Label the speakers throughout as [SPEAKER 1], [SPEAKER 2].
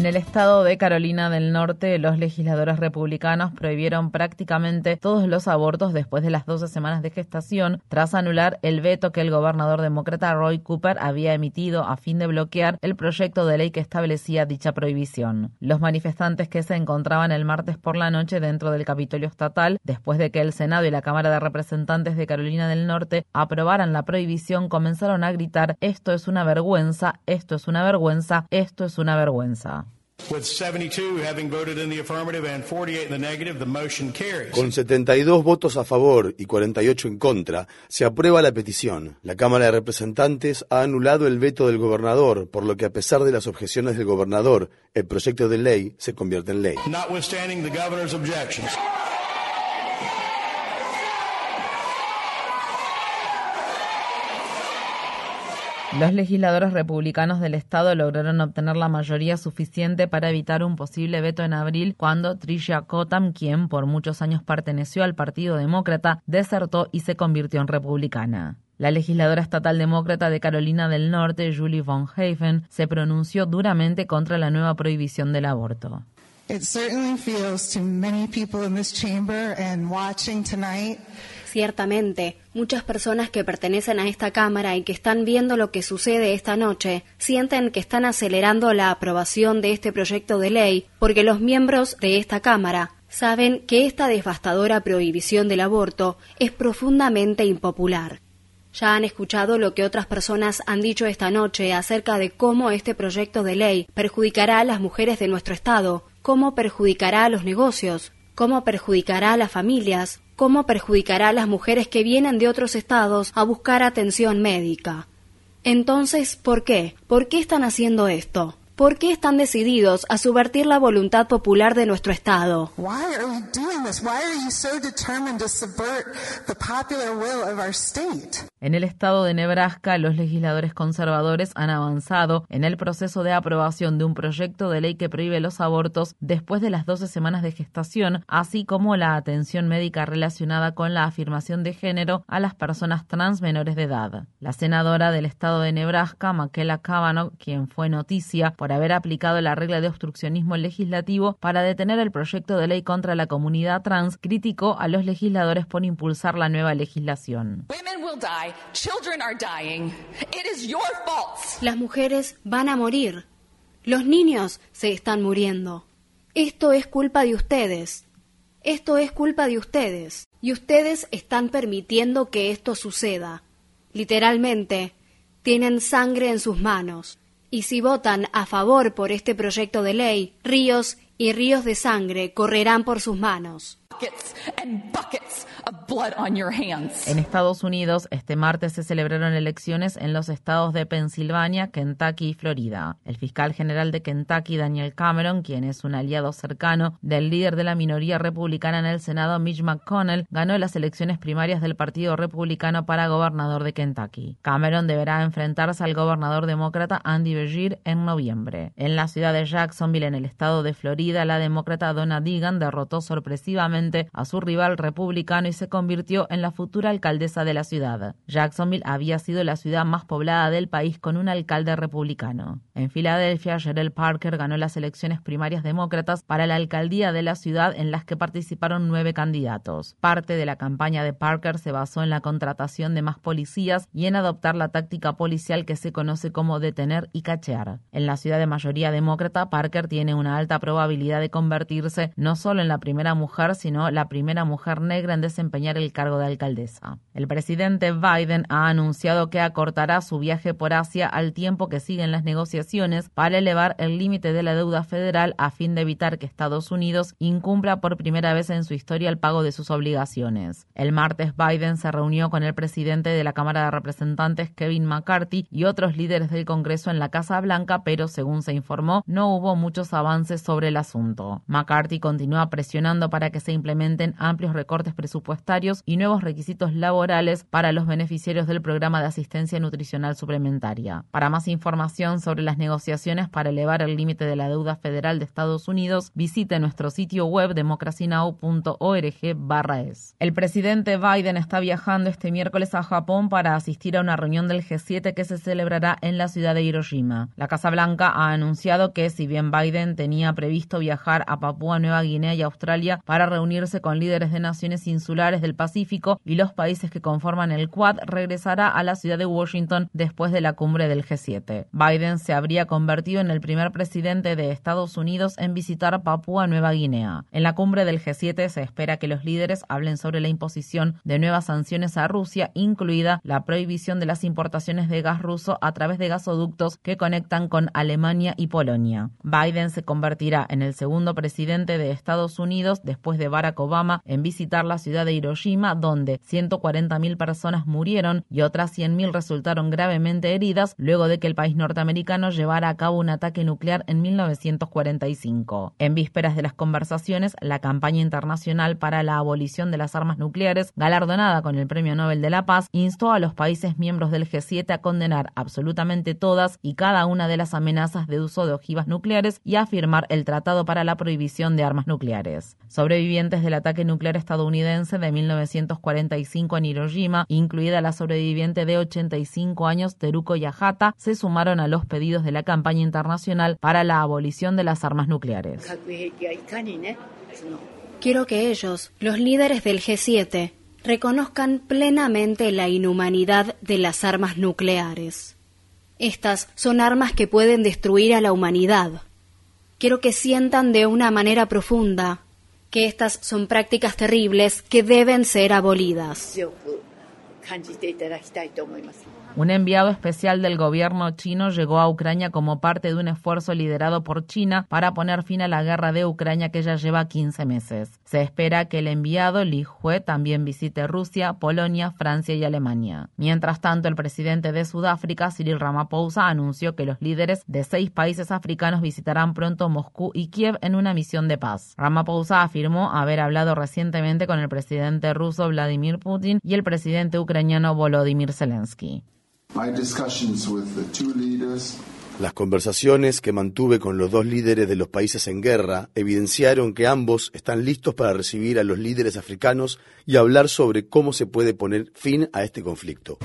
[SPEAKER 1] En el estado de Carolina del Norte, los legisladores republicanos prohibieron prácticamente todos los abortos después de las 12 semanas de gestación, tras anular el veto que el gobernador demócrata Roy Cooper había emitido a fin de bloquear el proyecto de ley que establecía dicha prohibición. Los manifestantes que se encontraban el martes por la noche dentro del Capitolio Estatal, después de que el Senado y la Cámara de Representantes de Carolina del Norte aprobaran la prohibición, comenzaron a gritar esto es una vergüenza, esto es una vergüenza, esto es una vergüenza.
[SPEAKER 2] Con 72 votos a favor y 48 en contra, se aprueba la petición. La Cámara de Representantes ha anulado el veto del gobernador, por lo que a pesar de las objeciones del gobernador, el proyecto de ley se convierte en ley.
[SPEAKER 1] Los legisladores republicanos del estado lograron obtener la mayoría suficiente para evitar un posible veto en abril cuando Tricia Cottam, quien por muchos años perteneció al Partido Demócrata, desertó y se convirtió en republicana. La legisladora estatal demócrata de Carolina del Norte, Julie von Haven, se pronunció duramente contra la nueva prohibición del aborto.
[SPEAKER 3] Ciertamente, muchas personas que pertenecen a esta Cámara y que están viendo lo que sucede esta noche sienten que están acelerando la aprobación de este proyecto de ley porque los miembros de esta Cámara saben que esta devastadora prohibición del aborto es profundamente impopular. Ya han escuchado lo que otras personas han dicho esta noche acerca de cómo este proyecto de ley perjudicará a las mujeres de nuestro Estado, cómo perjudicará a los negocios, cómo perjudicará a las familias, cómo perjudicará a las mujeres que vienen de otros estados a buscar atención médica. Entonces, ¿por qué? ¿Por qué están haciendo esto? ¿Por qué están decididos a subvertir la voluntad popular de nuestro Estado?
[SPEAKER 1] En el estado de Nebraska, los legisladores conservadores han avanzado en el proceso de aprobación de un proyecto de ley que prohíbe los abortos después de las 12 semanas de gestación, así como la atención médica relacionada con la afirmación de género a las personas trans menores de edad. La senadora del estado de Nebraska, Makela Kavanaugh, quien fue noticia por haber aplicado la regla de obstruccionismo legislativo para detener el proyecto de ley contra la comunidad trans, criticó a los legisladores por impulsar la nueva legislación.
[SPEAKER 3] Las mujeres van a morir. Los niños se están muriendo. Esto es culpa de ustedes. Esto es culpa de ustedes. Y ustedes están permitiendo que esto suceda. Literalmente, tienen sangre en sus manos y si votan a favor por este proyecto de ley, ríos y ríos de sangre correrán por sus manos.
[SPEAKER 1] En Estados Unidos, este martes se celebraron elecciones en los estados de Pensilvania, Kentucky y Florida. El fiscal general de Kentucky, Daniel Cameron, quien es un aliado cercano del líder de la minoría republicana en el Senado, Mitch McConnell, ganó las elecciones primarias del Partido Republicano para gobernador de Kentucky. Cameron deberá enfrentarse al gobernador demócrata Andy Beshear en noviembre. En la ciudad de Jacksonville, en el estado de Florida, la demócrata Donna Deegan derrotó sorpresivamente a su rival republicano y se convirtió en la futura alcaldesa de la ciudad. Jacksonville había sido la ciudad más poblada del país con un alcalde republicano. En Filadelfia, Gerald Parker ganó las elecciones primarias demócratas para la alcaldía de la ciudad en las que participaron nueve candidatos. Parte de la campaña de Parker se basó en la contratación de más policías y en adoptar la táctica policial que se conoce como detener y cachear. En la ciudad de mayoría demócrata, Parker tiene una alta probabilidad de convertirse no solo en la primera mujer, sino la primera mujer negra en desempeñar el cargo de alcaldesa. El presidente Biden ha anunciado que acortará su viaje por Asia al tiempo que siguen las negociaciones para elevar el límite de la deuda federal a fin de evitar que Estados Unidos incumpla por primera vez en su historia el pago de sus obligaciones. El martes Biden se reunió con el presidente de la Cámara de Representantes Kevin McCarthy y otros líderes del Congreso en la Casa Blanca, pero según se informó, no hubo muchos avances sobre el asunto. McCarthy continúa presionando para que se implementen amplios recortes presupuestarios y nuevos requisitos laborales para los beneficiarios del programa de asistencia nutricional suplementaria. Para más información sobre las negociaciones para elevar el límite de la deuda federal de Estados Unidos, visite nuestro sitio web democracynow.org/es. El presidente Biden está viajando este miércoles a Japón para asistir a una reunión del G7 que se celebrará en la ciudad de Hiroshima. La Casa Blanca ha anunciado que si bien Biden tenía previsto viajar a Papúa Nueva Guinea y Australia para reunirse con líderes de naciones insulares del Pacífico y los países que conforman el Quad, regresará a la ciudad de Washington después de la cumbre del G7. Biden se habría convertido en el primer presidente de Estados Unidos en visitar Papúa Nueva Guinea. En la cumbre del G7 se espera que los líderes hablen sobre la imposición de nuevas sanciones a Rusia, incluida la prohibición de las importaciones de gas ruso a través de gasoductos que conectan con Alemania y Polonia. Biden se convertirá en el segundo presidente de Estados Unidos después de Barack Obama en visitar la ciudad de Hiroshima, donde 140.000 personas murieron y otras 100.000 resultaron gravemente heridas luego de que el país norteamericano llevara a cabo un ataque nuclear en 1945. En vísperas de las conversaciones, la campaña internacional para la abolición de las armas nucleares, galardonada con el Premio Nobel de la Paz, instó a los países miembros del G7 a condenar absolutamente todas y cada una de las amenazas de uso de ojivas nucleares y a firmar el Tratado para la Prohibición de Armas Nucleares. Del ataque nuclear estadounidense de 1945 en Hiroshima, incluida la sobreviviente de 85 años Teruko Yahata, se sumaron a los pedidos de la campaña internacional para la abolición de las armas nucleares.
[SPEAKER 3] Quiero que ellos, los líderes del G7, reconozcan plenamente la inhumanidad de las armas nucleares. Estas son armas que pueden destruir a la humanidad. Quiero que sientan de una manera profunda que estas son prácticas terribles que deben ser abolidas.
[SPEAKER 1] Un enviado especial del gobierno chino llegó a Ucrania como parte de un esfuerzo liderado por China para poner fin a la guerra de Ucrania que ya lleva 15 meses. Se espera que el enviado Li Hue también visite Rusia, Polonia, Francia y Alemania. Mientras tanto, el presidente de Sudáfrica, Cyril Ramaphosa, anunció que los líderes de seis países africanos visitarán pronto Moscú y Kiev en una misión de paz. Ramaphosa afirmó haber hablado recientemente con el presidente ruso Vladimir Putin y el presidente ucraniano Volodymyr Zelensky.
[SPEAKER 2] Las conversaciones que mantuve con los dos líderes de los países en guerra evidenciaron que ambos están listos para recibir a los líderes africanos y hablar sobre cómo se puede poner fin a este conflicto.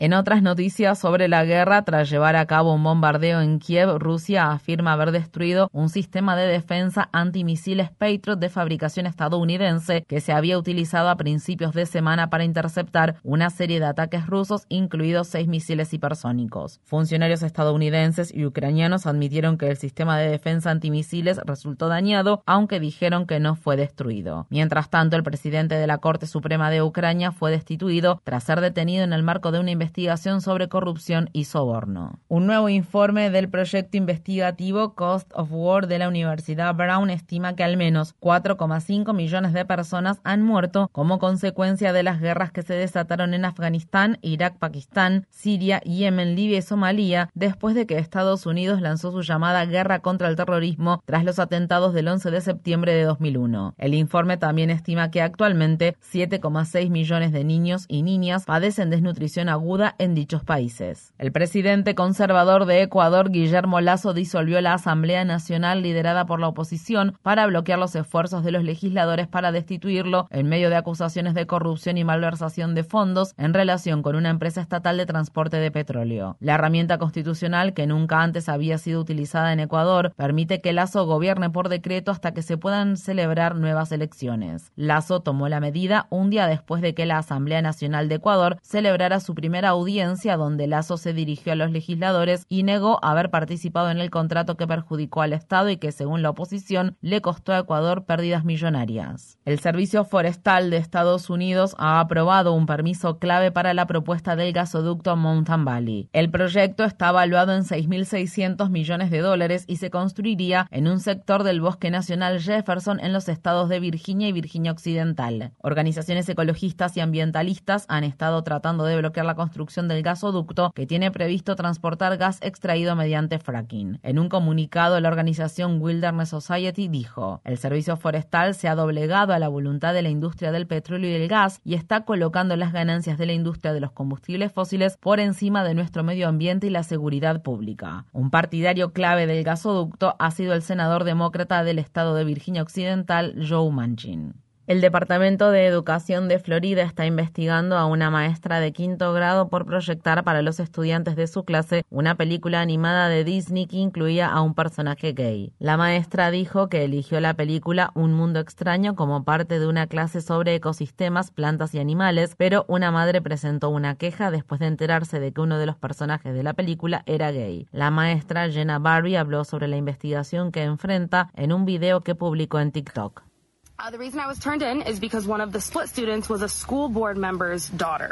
[SPEAKER 1] En otras noticias sobre la guerra, tras llevar a cabo un bombardeo en Kiev, Rusia afirma haber destruido un sistema de defensa antimisiles Patriot de fabricación estadounidense que se había utilizado a principios de semana para interceptar una serie de ataques rusos, incluidos seis misiles hipersónicos. Funcionarios estadounidenses y ucranianos admitieron que el sistema de defensa antimisiles resultó dañado, aunque dijeron que no fue destruido. Mientras tanto, el presidente de la Corte Suprema de Ucrania fue destituido tras ser detenido en el marco de una investigación investigación sobre corrupción y soborno. Un nuevo informe del proyecto investigativo Cost of War de la Universidad Brown estima que al menos 4,5 millones de personas han muerto como consecuencia de las guerras que se desataron en Afganistán, Irak, Pakistán, Siria, Yemen, Libia y Somalia después de que Estados Unidos lanzó su llamada guerra contra el terrorismo tras los atentados del 11 de septiembre de 2001. El informe también estima que actualmente 7,6 millones de niños y niñas padecen desnutrición aguda en dichos países. El presidente conservador de Ecuador, Guillermo Lazo, disolvió la Asamblea Nacional liderada por la oposición para bloquear los esfuerzos de los legisladores para destituirlo en medio de acusaciones de corrupción y malversación de fondos en relación con una empresa estatal de transporte de petróleo. La herramienta constitucional, que nunca antes había sido utilizada en Ecuador, permite que Lazo gobierne por decreto hasta que se puedan celebrar nuevas elecciones. Lazo tomó la medida un día después de que la Asamblea Nacional de Ecuador celebrara su primera audiencia donde Lazo se dirigió a los legisladores y negó haber participado en el contrato que perjudicó al Estado y que, según la oposición, le costó a Ecuador pérdidas millonarias. El Servicio Forestal de Estados Unidos ha aprobado un permiso clave para la propuesta del gasoducto Mountain Valley. El proyecto está evaluado en 6.600 millones de dólares y se construiría en un sector del Bosque Nacional Jefferson en los estados de Virginia y Virginia Occidental. Organizaciones ecologistas y ambientalistas han estado tratando de bloquear la construcción del gasoducto que tiene previsto transportar gas extraído mediante fracking. En un comunicado, la organización Wilderness Society dijo, el servicio forestal se ha doblegado a la voluntad de la industria del petróleo y el gas y está colocando las ganancias de la industria de los combustibles fósiles por encima de nuestro medio ambiente y la seguridad pública. Un partidario clave del gasoducto ha sido el senador demócrata del estado de Virginia Occidental, Joe Manchin. El Departamento de Educación de Florida está investigando a una maestra de quinto grado por proyectar para los estudiantes de su clase una película animada de Disney que incluía a un personaje gay. La maestra dijo que eligió la película Un Mundo Extraño como parte de una clase sobre ecosistemas, plantas y animales, pero una madre presentó una queja después de enterarse de que uno de los personajes de la película era gay. La maestra Jenna Barbie habló sobre la investigación que enfrenta en un video que publicó en TikTok.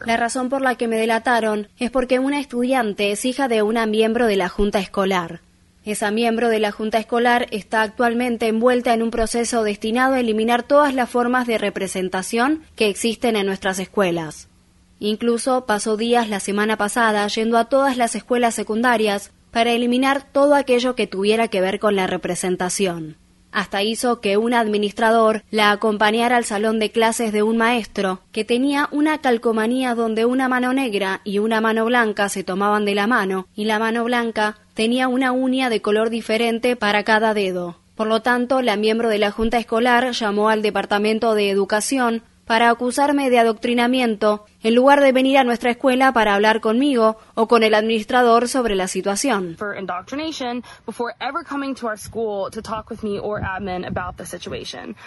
[SPEAKER 3] La razón por la que me delataron es porque una estudiante es hija de una miembro de la junta escolar. Esa miembro de la junta escolar está actualmente envuelta en un proceso destinado a eliminar todas las formas de representación que existen en nuestras escuelas. Incluso pasó días la semana pasada yendo a todas las escuelas secundarias para eliminar todo aquello que tuviera que ver con la representación. Hasta hizo que un administrador la acompañara al salón de clases de un maestro que tenía una calcomanía donde una mano negra y una mano blanca se tomaban de la mano y la mano blanca tenía una uña de color diferente para cada dedo. Por lo tanto, la miembro de la Junta Escolar llamó al Departamento de Educación para acusarme de adoctrinamiento en lugar de venir a nuestra escuela para hablar conmigo o con el administrador sobre la situación.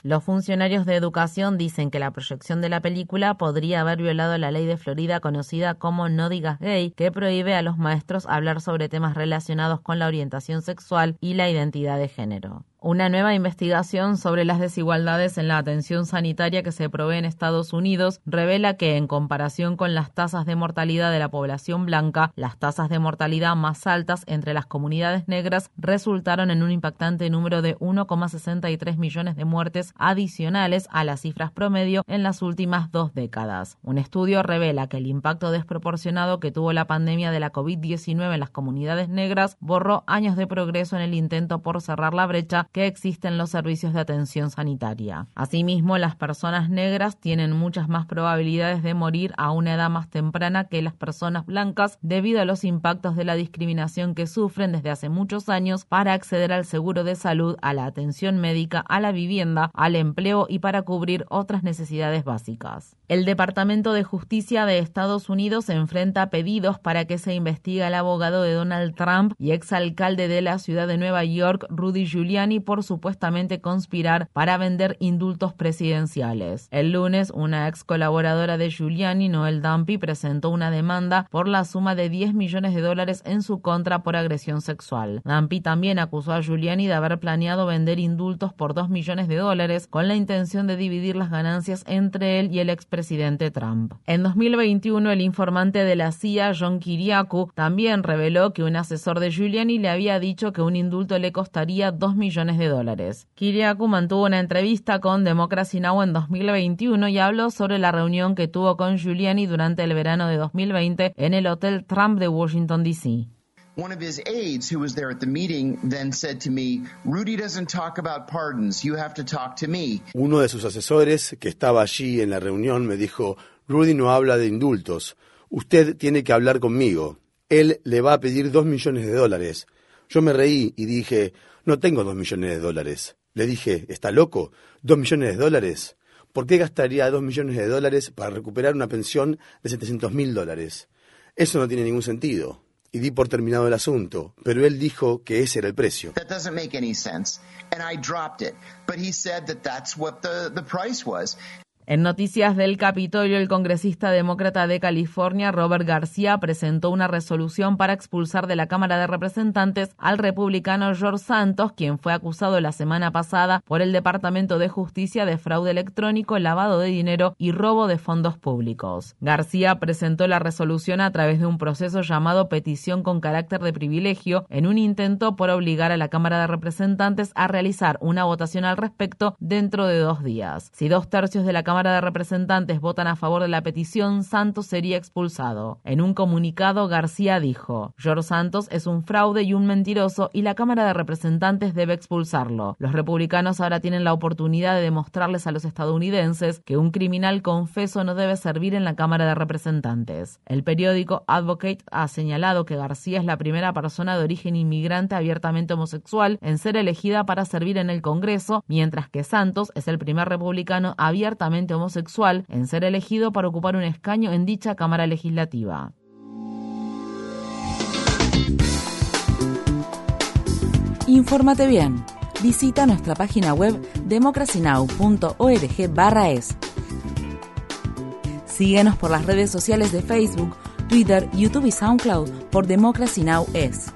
[SPEAKER 1] Los funcionarios de educación dicen que la proyección de la película podría haber violado la ley de Florida conocida como No digas gay, que prohíbe a los maestros hablar sobre temas relacionados con la orientación sexual y la identidad de género. Una nueva investigación sobre las desigualdades en la atención sanitaria que se provee en Estados Unidos revela que, en comparación con las tasas de mortalidad de la población blanca, las tasas de mortalidad más altas entre las comunidades negras resultaron en un impactante número de 1,63 millones de muertes adicionales a las cifras promedio en las últimas dos décadas. Un estudio revela que el impacto desproporcionado que tuvo la pandemia de la COVID-19 en las comunidades negras borró años de progreso en el intento por cerrar la brecha que existe en los servicios de atención sanitaria. Asimismo, las personas negras tienen muchas más probabilidades de morir a una edad más temprana que las personas blancas debido a los impactos de la discriminación que sufren desde hace muchos años para acceder al seguro de salud, a la atención médica, a la vivienda, al empleo y para cubrir otras necesidades básicas. El Departamento de Justicia de Estados Unidos enfrenta pedidos para que se investigue al abogado de Donald Trump y exalcalde de la ciudad de Nueva York, Rudy Giuliani, por supuestamente conspirar para vender indultos presidenciales. El lunes, una ex colaboradora de Giuliani Noel Dumpy presentó una demanda por la suma de 10 millones de dólares en su contra por agresión sexual. Dumpy también acusó a Giuliani de haber planeado vender indultos por 2 millones de dólares con la intención de dividir las ganancias entre él y el expresidente Trump. En 2021, el informante de la CIA, John Kiriakou, también reveló que un asesor de Giuliani le había dicho que un indulto le costaría 2 millones de dólares. Kiriakou mantuvo una entrevista con Democracy Now! en 2021 y habló sobre la reunión que tuvo con Giuliani Giuliani durante el verano de 2020 en el Hotel Trump de Washington, D.C. One of his aides who was there at the meeting then said to me, Rudy doesn't talk about pardons, you have to talk to me.
[SPEAKER 2] Uno de sus asesores que estaba allí en la reunión me dijo, Rudy no habla de indultos, usted tiene que hablar conmigo. Él le va a pedir dos millones de dólares. Yo me reí y dije, no tengo dos millones de dólares. Le dije, ¿está loco? ¿Dos millones de dólares? ¿Por qué gastaría dos millones de dólares para recuperar una pensión de 700 mil dólares? Eso no tiene ningún sentido. Y di por terminado el asunto, pero él dijo que ese era el precio.
[SPEAKER 1] En noticias del Capitolio, el congresista demócrata de California, Robert García, presentó una resolución para expulsar de la Cámara de Representantes al republicano George Santos, quien fue acusado la semana pasada por el Departamento de Justicia de fraude electrónico, lavado de dinero y robo de fondos públicos. García presentó la resolución a través de un proceso llamado petición con carácter de privilegio en un intento por obligar a la Cámara de Representantes a realizar una votación al respecto dentro de dos días. Si dos tercios de la Cámara de Representantes votan a favor de la petición, Santos sería expulsado. En un comunicado, García dijo, George Santos es un fraude y un mentiroso y la Cámara de Representantes debe expulsarlo. Los republicanos ahora tienen la oportunidad de demostrarles a los estadounidenses que un criminal confeso no debe servir en la Cámara de Representantes. El periódico Advocate ha señalado que García es la primera persona de origen inmigrante abiertamente homosexual en ser elegida para servir en el Congreso, mientras que Santos es el primer republicano abiertamente homosexual en ser elegido para ocupar un escaño en dicha Cámara Legislativa.
[SPEAKER 4] Infórmate bien. Visita nuestra página web democracynow.org/es. Síguenos por las redes sociales de Facebook, Twitter, YouTube y SoundCloud por Democracy Now! es.